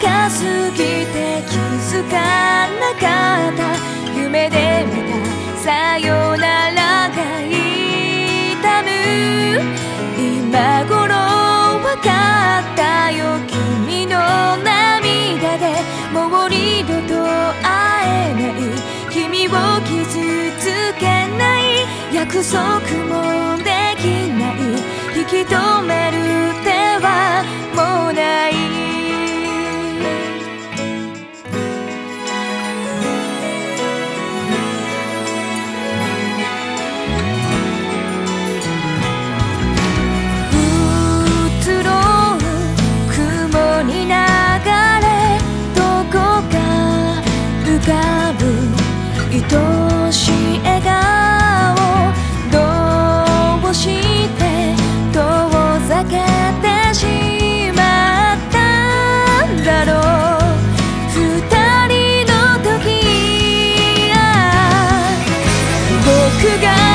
近すぎて気づかなかった夢で見たさよならが痛む今頃わかったよ君の涙で。もう二度と会えない。君を傷つけない。約束もできない。引き止めるが